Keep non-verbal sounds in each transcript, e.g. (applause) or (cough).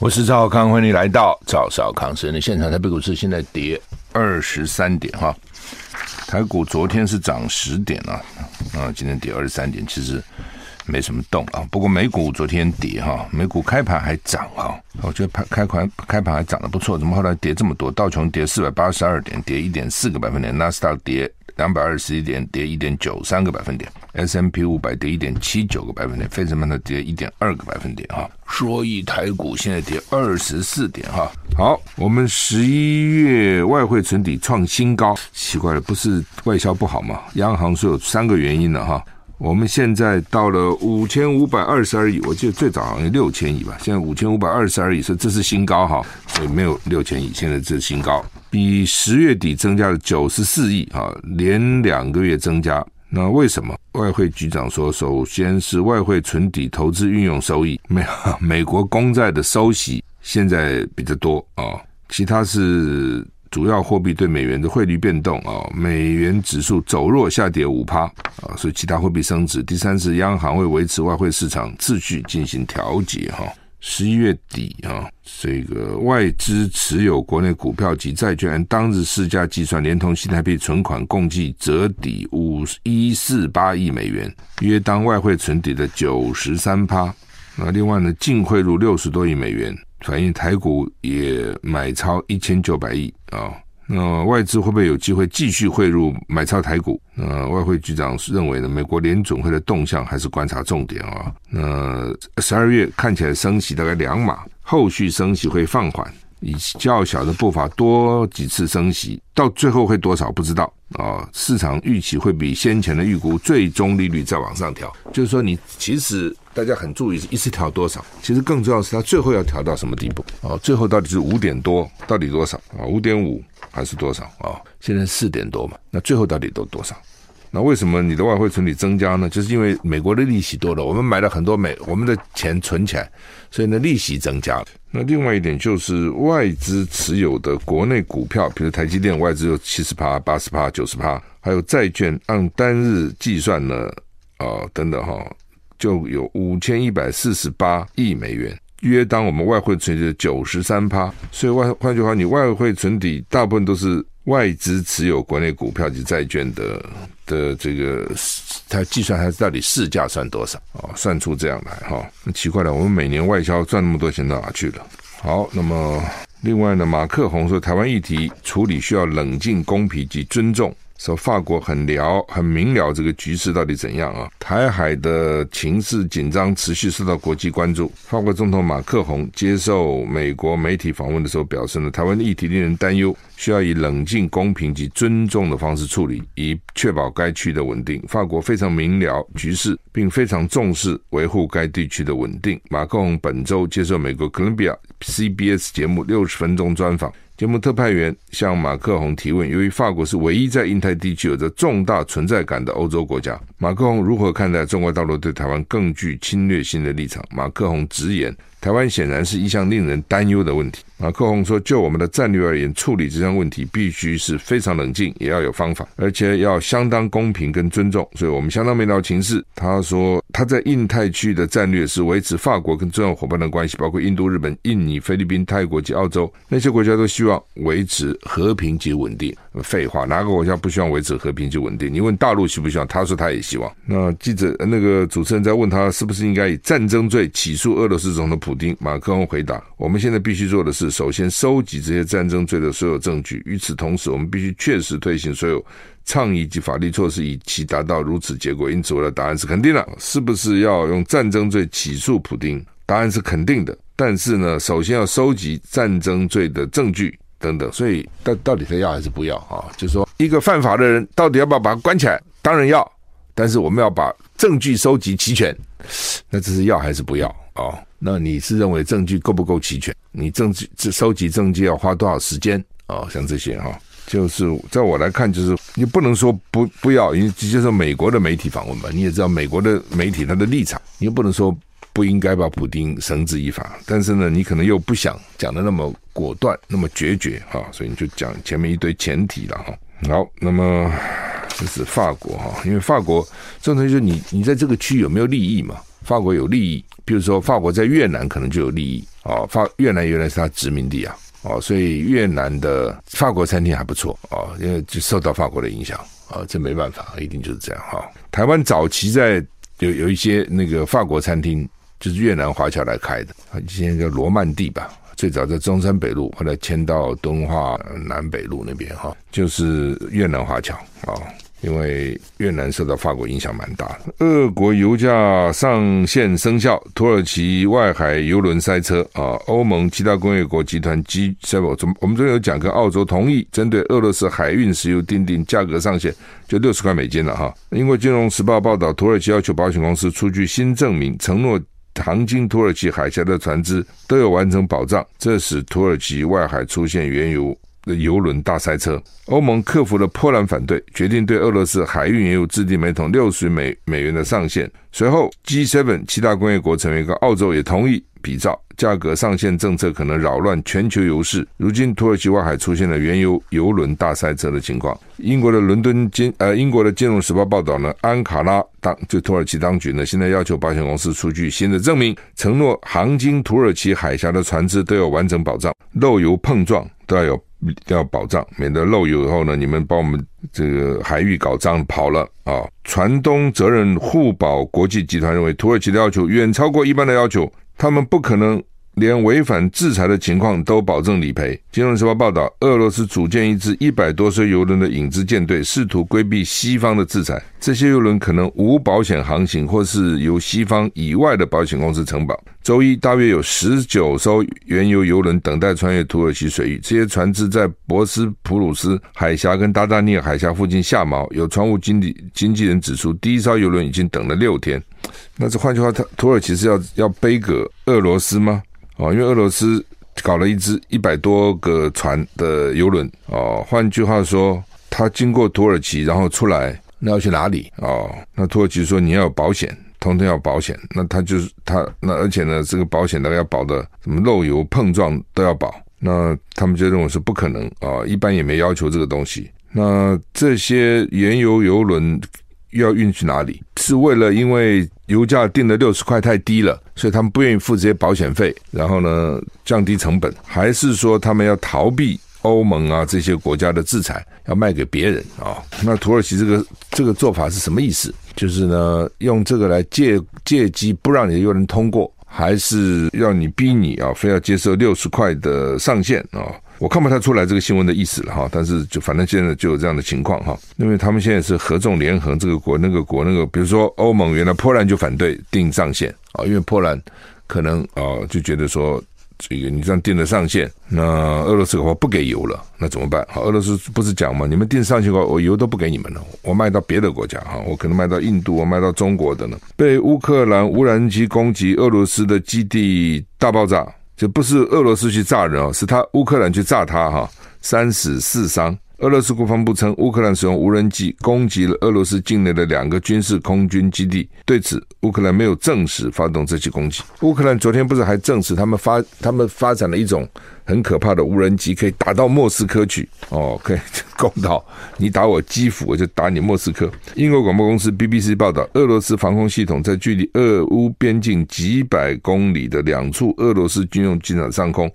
我是赵少康，欢迎你来到赵少康时间的现场。台北股市现在跌二十三点哈。台股昨天是涨十点啊，啊，今天跌二十三点，其实没什么动啊。不过美股昨天跌哈，美股开盘还涨啊，我觉得开开盘开盘还涨得不错，怎么后来跌这么多？道琼跌四百八十二点，跌一点四个百分点；纳斯达跌两百二十一点，跌一点九三个百分点，S M P 五百跌一点七九个百分点；费城半导体跌一点二个百分点哈。所以台股现在跌二十四点哈。好，我们十一月外汇存底创新高，奇怪了，不是外销不好吗？央行说有三个原因了哈。我们现在到了五千五百二十二亿，我记得最早好像六千亿吧，现在五千五百二十二亿，所以这是新高哈。所以没有六千亿，现在这是新高，比十月底增加了九十四亿哈，连两个月增加。那为什么？外汇局长说，首先是外汇存底投资运用收益，美美国公债的收息。现在比较多啊，其他是主要货币对美元的汇率变动啊，美元指数走弱下跌五趴啊，所以其他货币升值。第三是央行为维持外汇市场秩序进行调节哈。十一月底啊，这个外资持有国内股票及债券，当日市价计算，连同新台币存款共计折抵五一四八亿美元，约当外汇存底的九十三趴。那另外呢，净汇入六十多亿美元。反映台股也买超一千九百亿啊，那外资会不会有机会继续汇入买超台股？呃，外汇局长认为呢，美国联准会的动向还是观察重点啊。那十二月看起来升息大概两码，后续升息会放缓，以较小的步伐多几次升息，到最后会多少不知道啊。市场预期会比先前的预估最终利率再往上调，就是说你其实。大家很注意，一次调多少？其实更重要的是，它最后要调到什么地步？啊，最后到底是五点多，到底多少？啊，五点五还是多少？啊，现在四点多嘛，那最后到底都多少？那为什么你的外汇存底增加呢？就是因为美国的利息多了，我们买了很多美，我们的钱存起来，所以呢，利息增加了。那另外一点就是外资持有的国内股票，比如台积电外资有七十趴、八十趴、九十趴，还有债券按单日计算呢，啊，等等哈。就有五千一百四十八亿美元，约当我们外汇存底的九十三趴。所以外换句话，你外汇存底大部分都是外资持有国内股票及债券的的这个，它计算它到底市价算多少啊？算出这样来哈，那奇怪了，我们每年外销赚那么多钱到哪去了？好，那么另外呢，马克宏说，台湾议题处理需要冷静、公平及尊重。说法国很了很明了这个局势到底怎样啊？台海的情势紧张，持续受到国际关注。法国总统马克宏接受美国媒体访问的时候表示呢，台湾的议题令人担忧，需要以冷静、公平及尊重的方式处理，以确保该区的稳定。法国非常明了局势，并非常重视维护该地区的稳定。马克宏本周接受美国哥伦比亚 CBS 节目六十分钟专访。节目特派员向马克宏提问：由于法国是唯一在印太地区有着重大存在感的欧洲国家，马克宏如何看待中国大陆对台湾更具侵略性的立场？马克宏直言。台湾显然是一项令人担忧的问题。马克宏说：“就我们的战略而言，处理这项问题必须是非常冷静，也要有方法，而且要相当公平跟尊重。所以我们相当明了情势。”他说：“他在印太区域的战略是维持法国跟重要伙伴的关系，包括印度、日本、印尼、菲律宾、泰国及澳洲。那些国家都希望维持和平及稳定。废话，哪个国家不希望维持和平及稳定？你问大陆希不希望？他说他也希望。那记者那个主持人在问他是不是应该以战争罪起诉俄罗斯总统普丁？马克龙回答：“我们现在必须做的是，首先收集这些战争罪的所有证据。与此同时，我们必须确实推行所有倡议及法律措施，以期达到如此结果。因此，我的答案是肯定的。是不是要用战争罪起诉普丁？答案是肯定的。但是呢，首先要收集战争罪的证据等等。所以，到到底他要还是不要啊？就是说，一个犯法的人，到底要不要把他关起来？当然要。但是，我们要把证据收集齐全。那这是要还是不要？”哦，那你是认为证据够不够齐全？你证据这收集证据要花多少时间？哦，像这些哈、哦，就是在我来看，就是你不能说不不要，因为直接说美国的媒体访问吧，你也知道美国的媒体他的立场，你又不能说不应该把普丁绳之以法，但是呢，你可能又不想讲的那么果断，那么决绝哈、哦，所以你就讲前面一堆前提了哈。好，那么这是法国哈，因为法国这种东西就是你你在这个区有没有利益嘛？法国有利益，比如说法国在越南可能就有利益啊，法越南原来是他殖民地啊。哦，所以越南的法国餐厅还不错哦，因为就受到法国的影响啊，这没办法，一定就是这样哈。台湾早期在有有一些那个法国餐厅，就是越南华侨来开的，现在叫罗曼蒂吧，最早在中山北路，后来迁到敦化南北路那边哈，就是越南华侨啊。因为越南受到法国影响蛮大的，俄国油价上限生效，土耳其外海油轮塞车啊，欧盟七大工业国集团 G7，我们昨天有讲，跟澳洲同意针对俄罗斯海运石油订定价格上限，就六十块美金了哈。英国金融时报报道，土耳其要求保险公司出具新证明，承诺航经土耳其海峡的船只都有完成保障，这使土耳其外海出现原油。的油轮大塞车，欧盟克服了波兰反对，决定对俄罗斯海运原油制定每桶六十美美元的上限。随后，G7 七大工业国成员跟澳洲也同意比照价格上限政策，可能扰乱全球油市。如今，土耳其外海出现了原油油轮大塞车的情况。英国的伦敦金呃，英国的金融时报报道呢，安卡拉当就土耳其当局呢，现在要求保险公司出具新的证明，承诺航经土耳其海峡的船只都有完整保障，漏油碰撞都要有。要保障，免得漏油以后呢，你们把我们这个海域搞脏跑了啊！船东责任互保国际集团认为，土耳其的要求远超过一般的要求，他们不可能。连违反制裁的情况都保证理赔。金融时报报道，俄罗斯组建一支一百多艘油轮的影子舰队，试图规避西方的制裁。这些油轮可能无保险航行，或是由西方以外的保险公司承保。周一，大约有十九艘原油油轮等待穿越土耳其水域。这些船只在博斯普鲁斯海峡跟达达尼尔海峡附近下锚。有船务经理经纪人指出，第一艘油轮已经等了六天。那这换句话，他土耳其是要要背给俄罗斯吗？哦，因为俄罗斯搞了一只一百多个船的游轮哦，换句话说，他经过土耳其然后出来，那要去哪里？哦，那土耳其说你要有保险，通通要保险，那他就是他那而且呢，这个保险大概要保的什么漏油碰撞都要保，那他们就认为是不可能啊、一般也没要求这个东西。那这些原油油轮。要运去哪里？是为了因为油价定的六十块太低了，所以他们不愿意付这些保险费，然后呢降低成本，还是说他们要逃避欧盟啊这些国家的制裁，要卖给别人啊、那土耳其这个这个做法是什么意思？就是呢用这个来借借机不让你的油轮通过，还是要你逼你啊非要接受六十块的上限啊？我看不太出来这个新闻的意思了哈，但是就反正现在就有这样的情况哈，因为他们现在是合纵连横，这个国那个国那个，比如说欧盟原来波兰就反对定上限啊，因为波兰可能啊就觉得说这个你这样定了上限，那俄罗斯的话不给油了，那怎么办？好，俄罗斯不是讲嘛，你们定上限的话，我油都不给你们了，我卖到别的国家哈，我可能卖到印度，我卖到中国的呢。被乌克兰无人机攻击，俄罗斯的基地大爆炸。就不是俄罗斯去炸人哦，是他乌克兰去炸他哈，三死四伤。俄罗斯国防部称，乌克兰使用无人机攻击了俄罗斯境内的两个军事空军基地。对此，乌克兰没有证实发动这起攻击。乌克兰昨天不是还证实他们发他们发展了一种很可怕的无人机，可以打到莫斯科去哦，可以攻到你打我基辅，我就打你莫斯科。英国广播公司 BBC 报道，俄罗斯防空系统在距离俄乌边境几百公里的两处俄罗斯军用机场上空。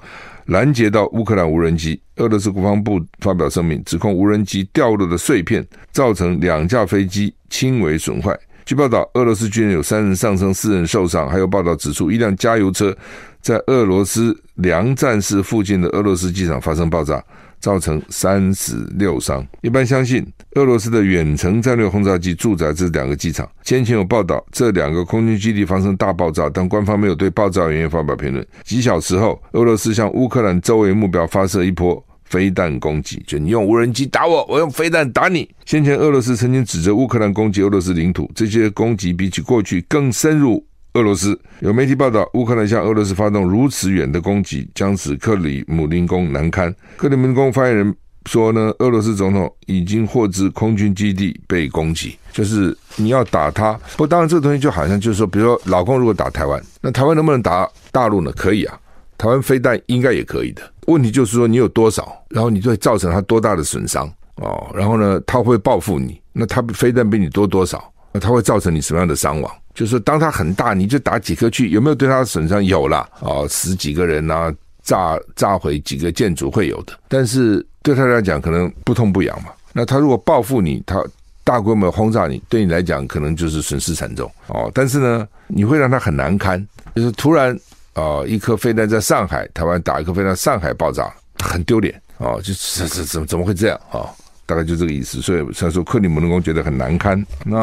拦截到乌克兰无人机，俄罗斯国防部发表声明，指控无人机掉落的碎片造成两架飞机轻微损坏。据报道，俄罗斯军人有三人丧生，四人受伤。还有报道指出，一辆加油车在俄罗斯梁战市附近的俄罗斯机场发生爆炸。造成三死六伤。一般相信，俄罗斯的远程战略轰炸机驻扎这两个机场。先前有报道，这两个空军基地发生大爆炸，但官方没有对爆炸原因发表评论。几小时后，俄罗斯向乌克兰周围目标发射一波飞弹攻击，就你用无人机打我，我用飞弹打你。先前俄罗斯曾经指责乌克兰攻击俄罗斯领土，这些攻击比起过去更深入俄罗斯。有媒体报道，乌克兰向俄罗斯发动如此远的攻击，将使克里姆林宫难堪。克里姆林宫发言人说呢，俄罗斯总统已经获知空军基地被攻击，就是你要打他。不当然，这个东西就好像就是说，比如说老公如果打台湾，那台湾能不能打大陆呢？可以啊，台湾飞弹应该也可以的。问题就是说你有多少，然后你就会造成他多大的损伤哦。然后呢，他会报复你，那他飞弹比你多多少？那他会造成你什么样的伤亡？就是，当他很大，你就打几颗去，有没有对他的损伤？有了啊，死几个人啊，炸炸毁几个建筑会有的。但是对他来讲，可能不痛不痒嘛。那他如果报复你，他大规模轰炸你，对你来讲可能就是损失惨重哦。但是呢，你会让他很难堪，就是突然啊，一颗飞弹在上海，台湾打一颗飞弹，上海爆炸，很丢脸哦。就这这怎么怎么会这样啊？大概就这个意思，所以他说克里姆林宫觉得很难堪。那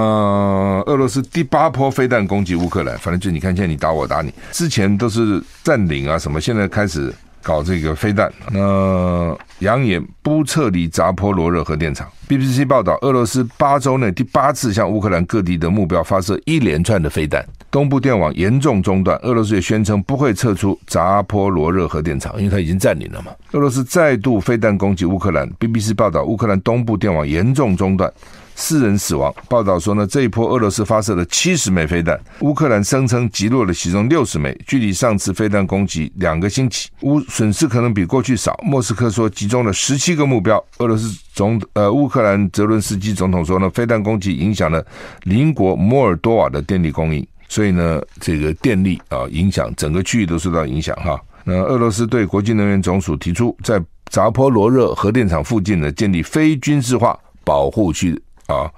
俄罗斯第八波飞弹攻击乌克兰，反正就你看，现在你打我打你，之前都是占领啊什么，现在开始。搞这个飞弹，那扬言不撤离扎波罗热核电厂。BBC 报道，俄罗斯八周内第八次向乌克兰各地的目标发射一连串的飞弹，东部电网严重中断。俄罗斯也宣称不会撤出扎波罗热核电厂，因为它已经占领了嘛。俄罗斯再度飞弹攻击乌克兰。BBC 报道，乌克兰东部电网严重中断。四人死亡。报道说呢，这一波俄罗斯发射了七十枚飞弹，乌克兰声称击落了其中六十枚。距离上次飞弹攻击两个星期，乌损失可能比过去少。莫斯科说集中了十七个目标。俄罗斯总呃乌克兰泽伦斯基总统说呢，飞弹攻击影响了邻国摩尔多瓦的电力供应，所以呢，这个电力啊影响整个区域都受到影响哈。那俄罗斯对国际能源总署提出，在扎波罗热核电厂附近呢建立非军事化保护区。好，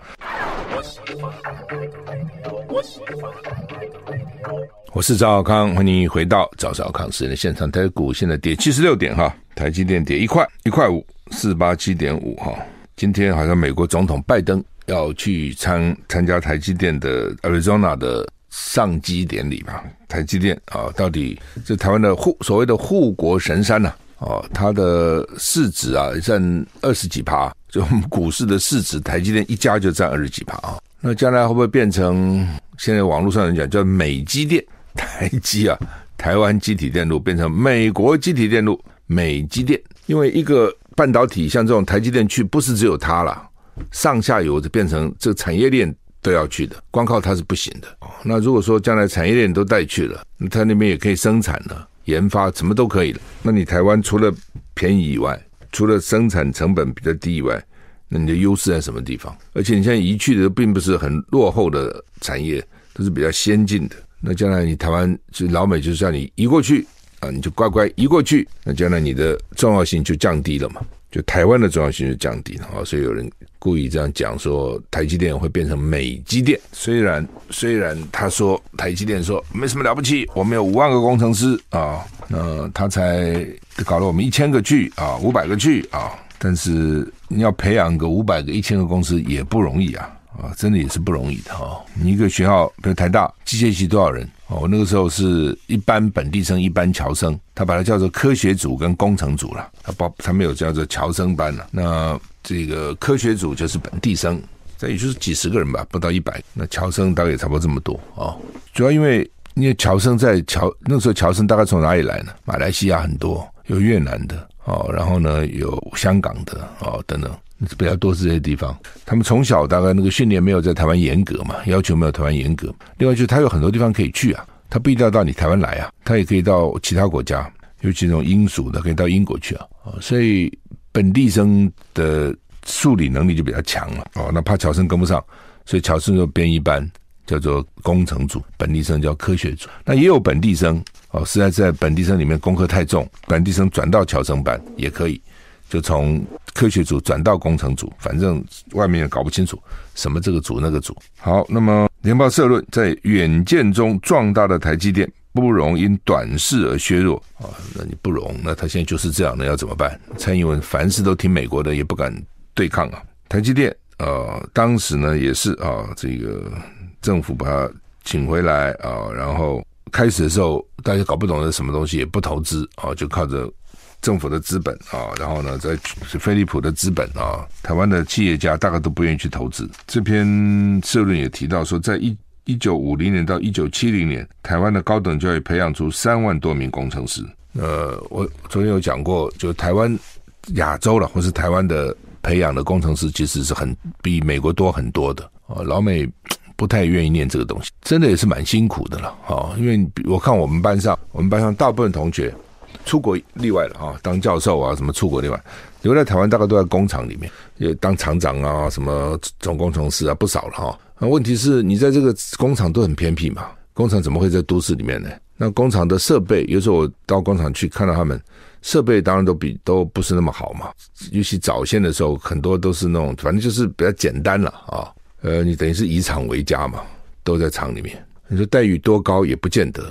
我是赵少康，欢迎回到赵少康时的现场。台股现在跌七十六点哈，台积电跌一块一块五，四八七点五哈。今天好像美国总统拜登要去参参加台积电的 Arizona 的上机典礼吧？台积电啊，到底这台湾的护所谓的护国神山呐、啊？哦，它的市值啊占二十几趴。就我们股市的市值，台积电一家就占二十几趴啊。那将来会不会变成现在网络上人讲叫美积电？台积啊，(laughs) 台湾积体电路变成美国积体电路美积电？因为一个半导体像这种台积电去，不是只有它了，上下游就变成这个产业链都要去的，光靠它是不行的。那如果说将来产业链都带去了，它那边也可以生产了，研发什么都可以了。那你台湾除了便宜以外，除了生产成本比较低以外，那你的优势在什么地方？而且你现在移去的并不是很落后的产业，都是比较先进的。那将来你台湾就老美就是叫你移过去啊，你就乖乖移过去，那将来你的重要性就降低了嘛，就台湾的重要性就降低了啊。所以有人故意这样讲说，台积电会变成美积电。虽然虽然他说台积电说没什么了不起，我们有五万个工程师啊，那他才搞了我们一千个去啊，五百个去啊。但是你要培养个五百个、一千个公司也不容易啊！啊，真的也是不容易的哈。你一个学校，比如台大机械系多少人？哦，那个时候是一般本地生、一般侨生，他把它叫做科学组跟工程组了。他包他没有叫做侨生班了。那这个科学组就是本地生，这也就是几十个人吧，不到一百。那侨生大概也差不多这么多哦。主要因为因为侨生在侨那时候侨生大概从哪里来呢？马来西亚很多，有越南的。哦，然后呢，有香港的哦，等等，比较多是这些地方。他们从小大概那个训练没有在台湾严格嘛，要求没有台湾严格。另外就是他有很多地方可以去啊，他不一定要到你台湾来啊，他也可以到其他国家，尤其这种英属的可以到英国去啊。所以本地生的数理能力就比较强了。哦，那怕侨生跟不上，所以侨生就编一班。叫做工程组，本地生叫科学组。那也有本地生哦，实在在本地生里面功课太重，本地生转到侨生班也可以，就从科学组转到工程组，反正外面也搞不清楚什么这个组那个组。好，那么联报社论在远见中壮大的台积电不容因短视而削弱啊，那你不容，那他现在就是这样，的要怎么办？蔡英文凡事都听美国的，也不敢对抗啊。台积电呃，当时呢也是啊，这个。政府把他请回来啊，然后开始的时候大家搞不懂是什么东西，也不投资啊，就靠着政府的资本啊，然后呢，在飞利浦的资本啊，台湾的企业家大概都不愿意去投资。这篇社论也提到说，在一一九五零年到一九七零年，台湾的高等教育培养出三万多名工程师。呃，我昨天有讲过，就台湾亚洲了，或是台湾的培养的工程师，其实是很比美国多很多的。啊，老美不太愿意念这个东西，真的也是蛮辛苦的了。哦，因为我看我们班上，我们班上大部分同学出国例外了啊，当教授啊，什么出国例外，留在台湾大概都在工厂里面，也当厂长啊，什么总工程师啊，不少了哈。那问题是你在这个工厂都很偏僻嘛？工厂怎么会在都市里面呢？那工厂的设备，有时候我到工厂去看到他们设备，当然都比都不是那么好嘛。尤其早先的时候，很多都是那种，反正就是比较简单了啊。呃，你等于是以厂为家嘛，都在厂里面。你说待遇多高也不见得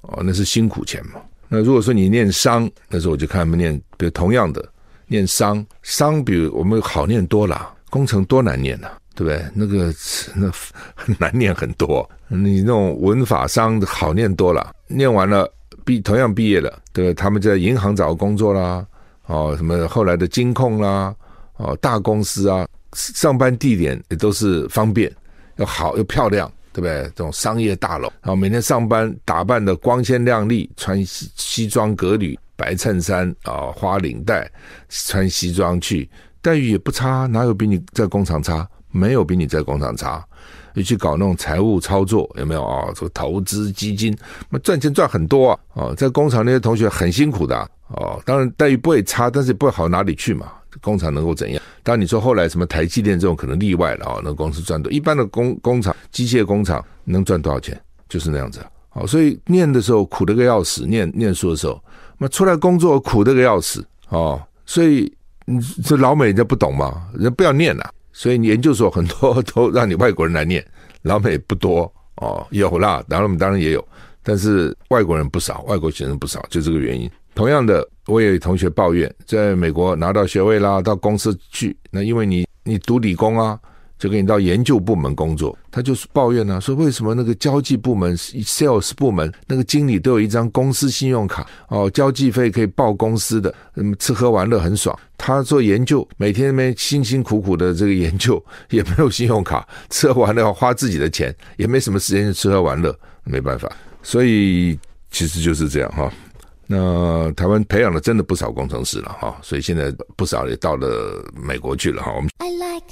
哦，那是辛苦钱嘛。那如果说你念商，那时候我就看他们念，比如同样的念商，商比如我们好念多了，工程多难念呐、啊。对不对？那个那很 (laughs) 难念很多，你那种文法商好念多了，念完了毕同样毕业了，对对？他们在银行找个工作啦，哦，什么后来的金控啦，哦，大公司啊，上班地点也都是方便，又好又漂亮，对不对？这种商业大楼，然后每天上班打扮的光鲜亮丽，穿西西装革履，白衬衫啊，花领带，穿西装去，待遇也不差，哪有比你在工厂差？没有比你在工厂差，你去搞那种财务操作有没有啊？这个投资基金，那赚钱赚很多啊！哦，在工厂那些同学很辛苦的哦，当然待遇不会差，但是也不会好哪里去嘛。工厂能够怎样？当你说后来什么台积电这种可能例外了啊，那公司赚多，一般的工工厂、机械工厂能赚多少钱？就是那样子。好，所以念的时候苦得个要死，念念书的时候，那出来工作苦得个要死哦。所以你这老美人家不懂嘛，人家不要念了。所以你研究所很多都让你外国人来念，老美不多哦，有啦，当然我们当然也有，但是外国人不少，外国学生不少，就这个原因。同样的，我也有同学抱怨，在美国拿到学位啦，到公司去，那因为你你读理工啊。就给你到研究部门工作，他就是抱怨呢、说为什么那个交际部门、sales 部门那个经理都有一张公司信用卡哦，交际费可以报公司的，嗯，吃喝玩乐很爽。他做研究，每天没辛辛苦苦的这个研究，(laughs) 也没有信用卡，吃喝玩乐要花自己的钱，也没什么时间去吃喝玩乐，没办法。所以其实就是这样哈。那台湾培养了真的不少工程师了哈，所以现在不少也到了美国去了哈。我们。I like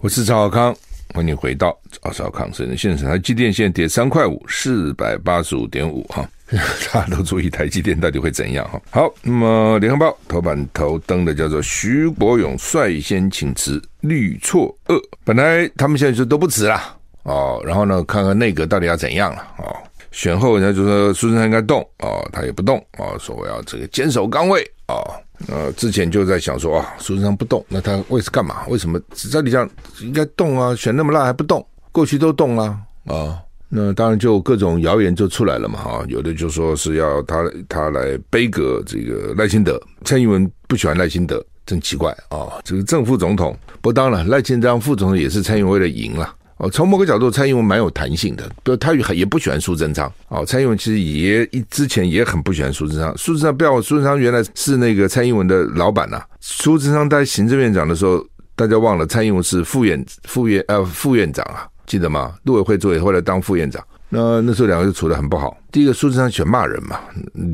我是赵小康，欢迎回到赵少康生的现场。台积电现在跌三块五，四百八十五点五哈，(laughs) 大家都注意台积电到底会怎样哈。好，那么联合报头版头登的叫做徐国勇率先请辞，绿错愕。本来他们现在就都不辞了哦，然后呢，看看内阁到底要怎样了哦。选后人家就说苏贞昌应该动哦，他也不动哦，说我要这个坚守岗位哦。呃，之前就在想说啊，苏贞昌不动，那他为是干嘛？为什么照理讲应该动啊？选那么烂还不动？过去都动了啊。那当然就各种谣言就出来了嘛。哈，有的就说是要他他来背革这个赖清德，蔡英文不喜欢赖清德，真奇怪啊。这个正副总统，不当了赖清德副总统也是蔡英文为了赢了。哦，从某个角度，蔡英文蛮有弹性的，不，他也也不喜欢苏贞昌。哦，蔡英文其实也一之前也很不喜欢苏贞昌。苏贞昌不要，苏贞昌原来是那个蔡英文的老板呐、苏贞昌当行政院长的时候，大家忘了蔡英文是副院副院呃副院长啊，记得吗？陆委会主委后来当副院长。那那时候两个就处得很不好。第一个，苏贞昌喜欢骂人嘛，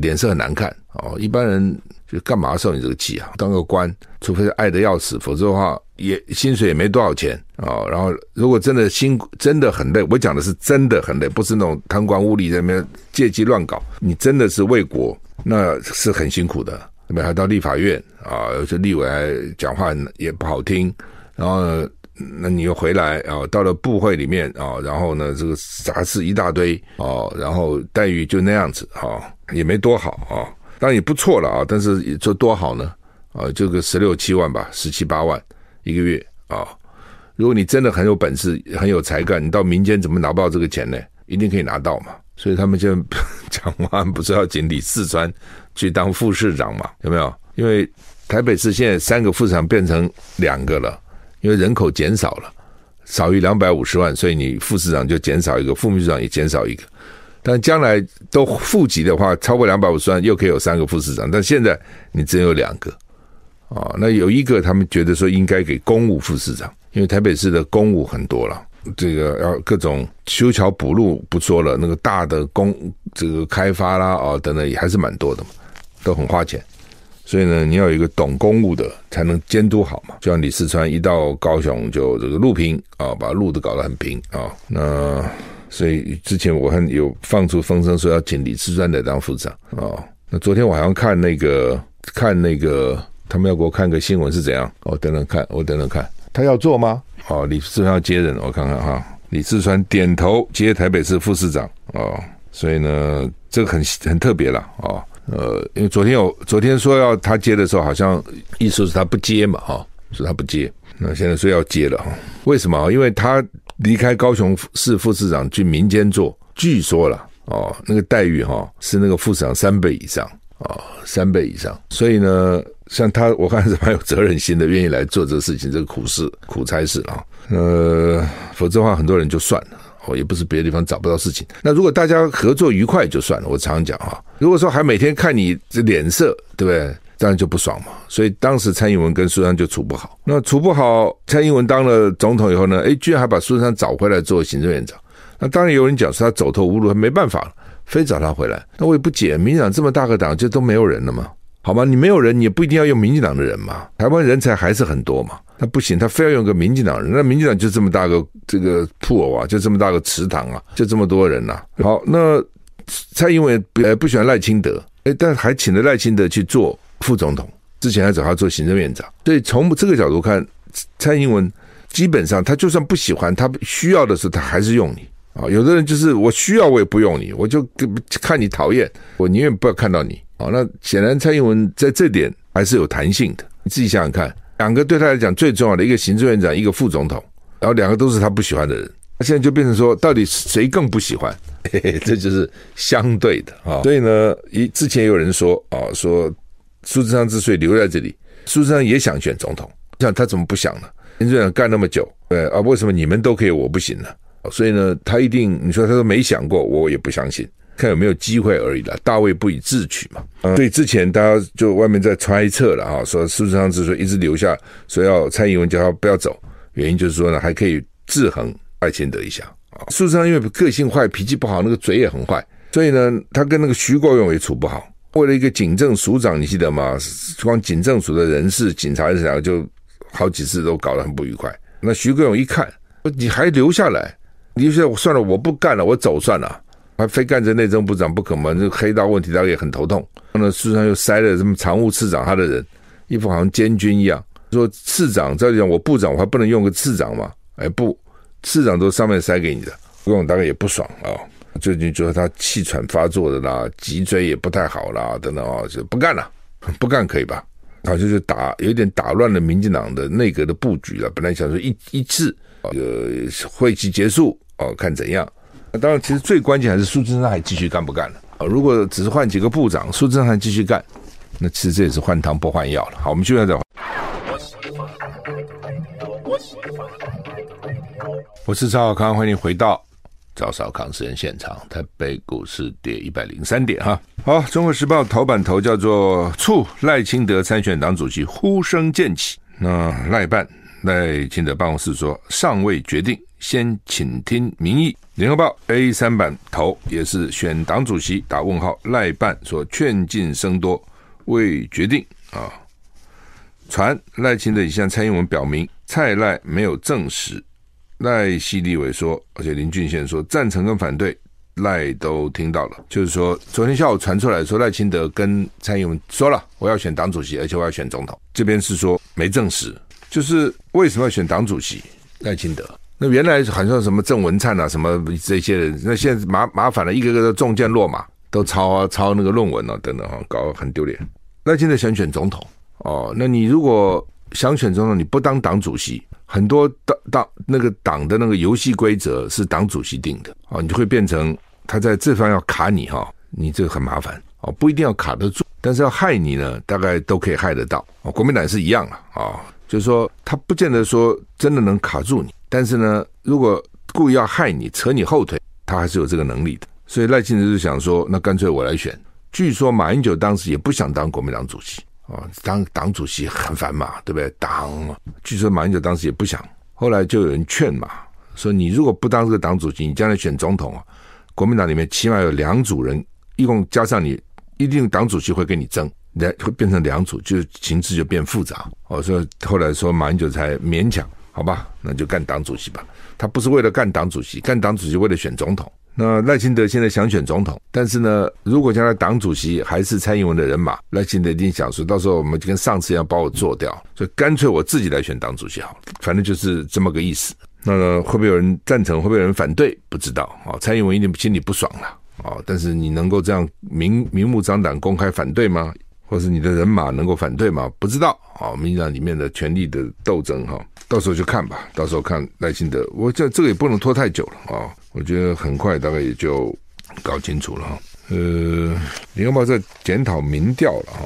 脸色很难看。哦，一般人就干嘛受你这个气啊？当个官，除非是爱得要死，否则的话。也薪水也没多少钱啊、然后如果真的辛，真的很累，我讲的是真的很累，不是那种贪官污吏在那边借机乱搞。你真的是为国，那是很辛苦的。那边还到立法院啊，有些立委还讲话也不好听，然后，那你又回来啊，到了部会里面啊，然后呢，这个杂事一大堆啊，然后待遇就那样子啊，也没多好啊，当然也不错了啊，但是也就多好呢啊，就个十六七万吧，十七八万。一个月啊、如果你真的很有本事、很有才干，你到民间怎么拿不到这个钱呢？一定可以拿到嘛。所以他们现在讲话不是要请李四川去当副市长嘛？有没有？因为台北市现在三个副市长变成两个了，因为人口减少了，少于两百五十万，所以你副市长就减少一个，副秘书长也减少一个。但将来都户籍的话，超过两百五十万又可以有三个副市长，但现在你只有两个。啊。那有一个他们觉得说应该给公务副市长，因为台北市的公务很多了，这个要各种修桥补路不说了，那个大的公这个开发啦啊等等也还是蛮多的嘛，都很花钱。所以呢，你要有一个懂公务的，才能监督好嘛。就像李四川一到高雄就这个路平啊，把路都搞得很平啊。那所以之前我还有放出风声说要请李四川来当副市长啊。那昨天我好像看那个看那个他们要给我看个新闻是怎样？我等等看，我等等看，他要做吗？哦，李志川要接任，我看看哈。李志川点头接台北市副市长哦。所以呢，这个很很特别了啊。呃，因为昨天有昨天说要他接的时候，好像意思是他不接嘛，哈，说他不接。那现在说要接了哈，为什么？因为他离开高雄市副市长去民间做，据说了哦，那个待遇哈是那个副市长三倍以上啊，三倍以上。所以呢，像他，我看是蛮有责任心的，愿意来做这个事情，这个苦事苦差事啊。呃，否则的话，很多人就算了。哦，也不是别的地方找不到事情。那如果大家合作愉快就算了。我常常讲哈，如果说还每天看你这脸色，对不对？当然就不爽嘛。所以当时蔡英文跟苏珊就处不好。那处不好，蔡英文当了总统以后呢，哎，居然还把苏珊找回来做行政院长。那当然有人讲说他走投无路，没办法了，非找他回来。那我也不解，民进党这么大个党，就都没有人了吗？好吗？你没有人，你也不一定要用民进党的人嘛。台湾人才还是很多嘛。那不行，他非要用个民进党人。那民进党就这么大个这个铺啊，就这么大个池塘啊，就这么多人呐、好，那蔡英文不不喜欢赖清德，哎，但还请了赖清德去做副总统，之前还找他做行政院长。所以从这个角度看，蔡英文基本上他就算不喜欢，他需要的时候他还是用你啊。有的人就是我需要我也不用你，我就看你讨厌，我宁愿不要看到你。好，那显然蔡英文在这点还是有弹性的。你自己想想看，两个对他来讲最重要的一个行政院长，一个副总统，然后两个都是他不喜欢的人，他现在就变成说，到底谁更不喜欢？(laughs) 嘿嘿，这就是相对的啊。所以呢，一之前也有人说啊，说苏贞昌之所以留在这里，苏贞昌也想选总统，像他怎么不想呢？行政院长干那么久，对啊，为什么你们都可以，我不行呢？所以呢，他一定你说他都没想过，我也不相信。看有没有机会而已了，大卫不以智取嘛。所以之前大家就外面在揣测了哈，说苏贞昌之所以一直留下，说要蔡英文叫他不要走，原因就是说呢，还可以制衡赖清德一下啊。苏贞昌因为个性坏、脾气不好，那个嘴也很坏，所以呢，他跟那个徐国勇也处不好。为了一个警政署长，你记得吗？光警政署的人事、警察这两个就好几次都搞得很不愉快。那徐国勇一看，你还留下来，你就说算了，我不干了，我走算了。还非干着内政部长不可吗？这个黑道问题大家也很头痛。然后呢，事实上又塞了什么常务次长他的人，一副好像监军一样。说次长照理讲，我部长我还不能用个次长吗？哎不，次长都上面塞给你的，不用大概也不爽啊。最近觉得他气喘发作的啦，脊椎也不太好啦，等等啊，就不干了，不干可以吧？好像就打有点打乱了民进党的内阁的布局了。本来想说一一次这个会期结束哦，看怎样。当然，其实最关键还是苏贞昌还继续干不干了啊？如果只是换几个部长，苏贞昌还继续干，那其实这也是换汤不换药了。好，我们继续再讲。我是赵少康，欢迎回到赵少康私人现场。台北股市跌一百零三点哈。好，《中国时报》头版头叫做“促赖清德参选党主席呼声渐起”。那赖办赖清德办公室说尚未决定。先请听民意。联合报 A 三版头也是选党主席打问号，赖办说劝进声多未决定啊。传赖清德已向蔡英文表明，蔡赖没有证实。赖系立委说，而且林俊宪说赞成跟反对赖都听到了，就是说昨天下午传出来说赖清德跟蔡英文说了，我要选党主席，而且我要选总统。这边是说没证实，就是为什么要选党主席？赖清德。那原来好像什么郑文灿啊，什么这些人，那现在麻麻烦了，一个个都中箭落马，都抄啊抄那个论文啊，等等啊，搞得很丢脸。那现在想选总统哦，那你如果想选总统，你不当党主席，很多党党那个党的那个游戏规则是党主席定的哦，你就会变成他在这方要卡你哈，你这个很麻烦哦，不一定要卡得住，但是要害你呢，大概都可以害得到哦。国民党是一样啊，啊，就是说他不见得说真的能卡住你。但是呢，如果故意要害你、扯你后腿，他还是有这个能力的。所以赖清德就想说，那干脆我来选。据说马英九当时也不想当国民党主席哦，当党主席很烦嘛，对不对？党，据说马英九当时也不想，后来就有人劝嘛，说你如果不当这个党主席，你将来选总统啊，国民党里面起码有两组人，一共加上你，一定党主席会跟你争，两会变成两组，就形势就变复杂。哦，所以后来说马英九才勉强，好吧，那就干党主席吧。他不是为了干党主席，干党主席为了选总统。那赖清德现在想选总统，但是呢，如果将来党主席还是蔡英文的人马，赖清德一定想说，到时候我们就跟上次一样把我做掉，所以干脆我自己来选党主席好了，反正就是这么个意思。那会不会有人赞成？会不会有人反对？不知道啊。蔡英文一定心里不爽了啊。但是你能够这样明明目张胆公开反对吗？或是你的人马能够反对吗？不知道啊。民进党里面的权力的斗争哈，到时候就看吧。到时候看赖清德，我这这个也不能拖太久了啊。我觉得很快大概也就搞清楚了哈。呃，你要不要再检讨民调了哈。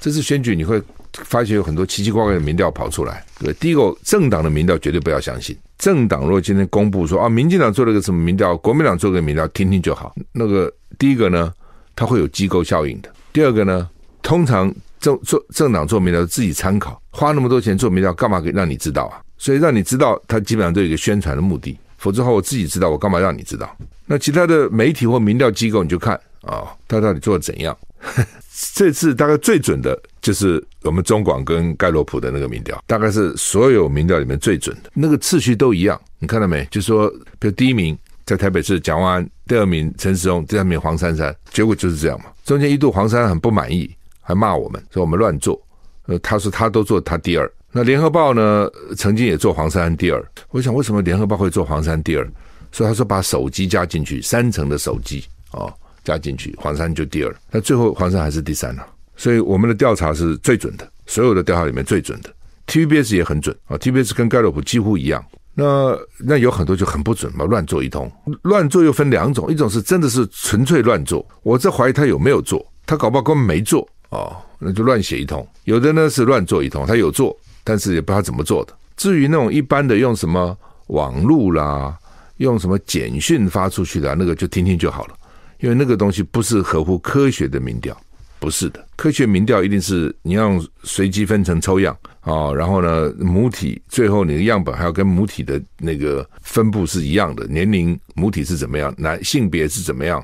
这次选举你会发现有很多奇奇怪怪的民调跑出来。对，第一个政党的民调绝对不要相信。政党如果今天公布说啊，民进党做了个什么民调，国民党做个民调，听听就好。那个第一个呢，它会有机构效应的。第二个呢，通常政做政党做民调自己参考，花那么多钱做民调，干嘛给让你知道啊？所以让你知道，它基本上都有一个宣传的目的。否则的话，我自己知道，我干嘛让你知道？那其他的媒体或民调机构，你就看啊，他到底做的怎样？(laughs) 这次大概最准的就是我们中广跟盖洛普的那个民调，大概是所有民调里面最准的。那个次序都一样，你看到没？就是说，比如第一名在台北市蒋万安，第二名陈时中，第三名黄珊珊，结果就是这样嘛。中间一度黄珊珊很不满意，还骂我们说我们乱做。呃，他说他都做他第二。那联合报呢，曾经也做黄山第二。我想为什么联合报会做黄山第二？所以他说把手机加进去，三层的手机哦加进去，黄山就第二。那最后黄山还是第三了。所以我们的调查是最准的，所有的调查里面最准的。TVBS 也很准啊，TVBS 跟盖洛普几乎一样。那那有很多就很不准嘛，乱做一通。乱做又分两种，一种是真的是纯粹乱做，我在怀疑他有没有做，他搞不好根本没做哦，那就乱写一通。有的呢是乱做一通，他有做。但是也不知道怎么做的。至于那种一般的用什么网路啦，用什么简讯发出去的，那个就听听就好了。因为那个东西不是合乎科学的民调，不是的。科学民调一定是你要随机分成抽样啊，然后呢母体最后你的样本还要跟母体的那个分布是一样的，年龄母体是怎么样，男性别是怎么样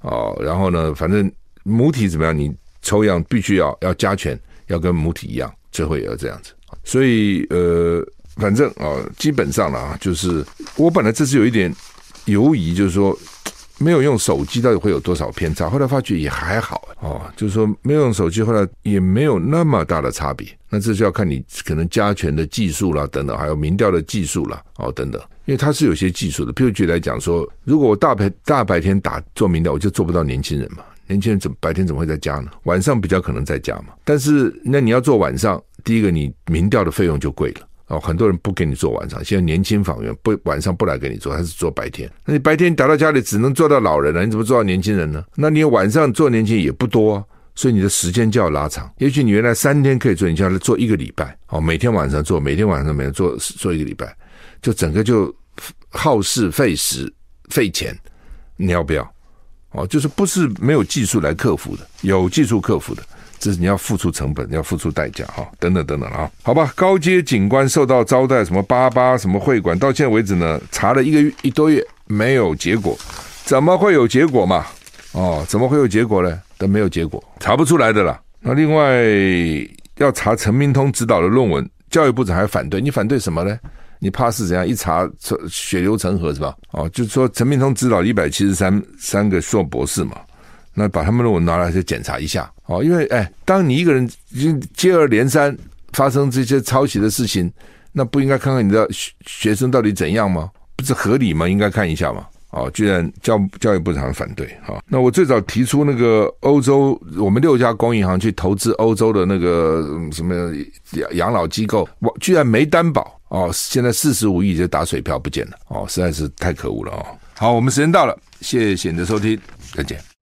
啊，然后呢反正母体怎么样，你抽样必须要要加权，要跟母体一样，最后也要这样子。所以呃，反正啊，基本上了啊，就是我本来这次有一点犹疑，就是说没有用手机到底会有多少偏差，后来发觉也还好哦，就是说没有用手机，后来也没有那么大的差别。那这就要看你可能加权的技术啦，等等，还有民调的技术啦，哦，等等，因为它是有些技术的。譬如举例来讲说，如果我大白大白天打做民调，我就做不到年轻人嘛。年轻人怎么白天怎么会在家呢？晚上比较可能在家嘛。但是那你要做晚上。第一个，你民调的费用就贵了哦，很多人不给你做晚上。现在年轻访员不晚上不来给你做，他是做白天。那你白天打到家里只能做到老人了，你怎么做到年轻人呢？那你晚上做年轻人也不多啊，所以你的时间就要拉长。也许你原来三天可以做，你就要做一个礼拜哦，每天晚上做，每天晚上每天做做一个礼拜，就整个就耗时费时费钱，你要不要？哦，就是不是没有技术来克服的，有技术克服的。这是你要付出成本，要付出代价哈，等等等等啊，好吧。高阶警官受到招待，什么八八什么会馆，到现在为止呢，查了一个月一多月没有结果，怎么会有结果嘛？哦，怎么会有结果呢？都没有结果，查不出来的啦。那另外要查陈明通指导的论文，教育部长还反对，你反对什么呢？你怕是怎样？一查血流成河是吧？哦，就是说陈明通指导一百七十三三个硕博士嘛。那把他们论文拿来再检查一下哦，因为哎，当你一个人接接二连三发生这些抄袭的事情，那不应该看看你的学学生到底怎样吗？不是合理吗？应该看一下吗。哦，居然教教育部长反对哈。那我最早提出那个欧洲，我们六家公银行去投资欧洲的那个什么养养老机构，我居然没担保哦。现在四十五亿就打水漂不见了哦，实在是太可恶了哦。好，我们时间到了，谢谢你的收听，再见。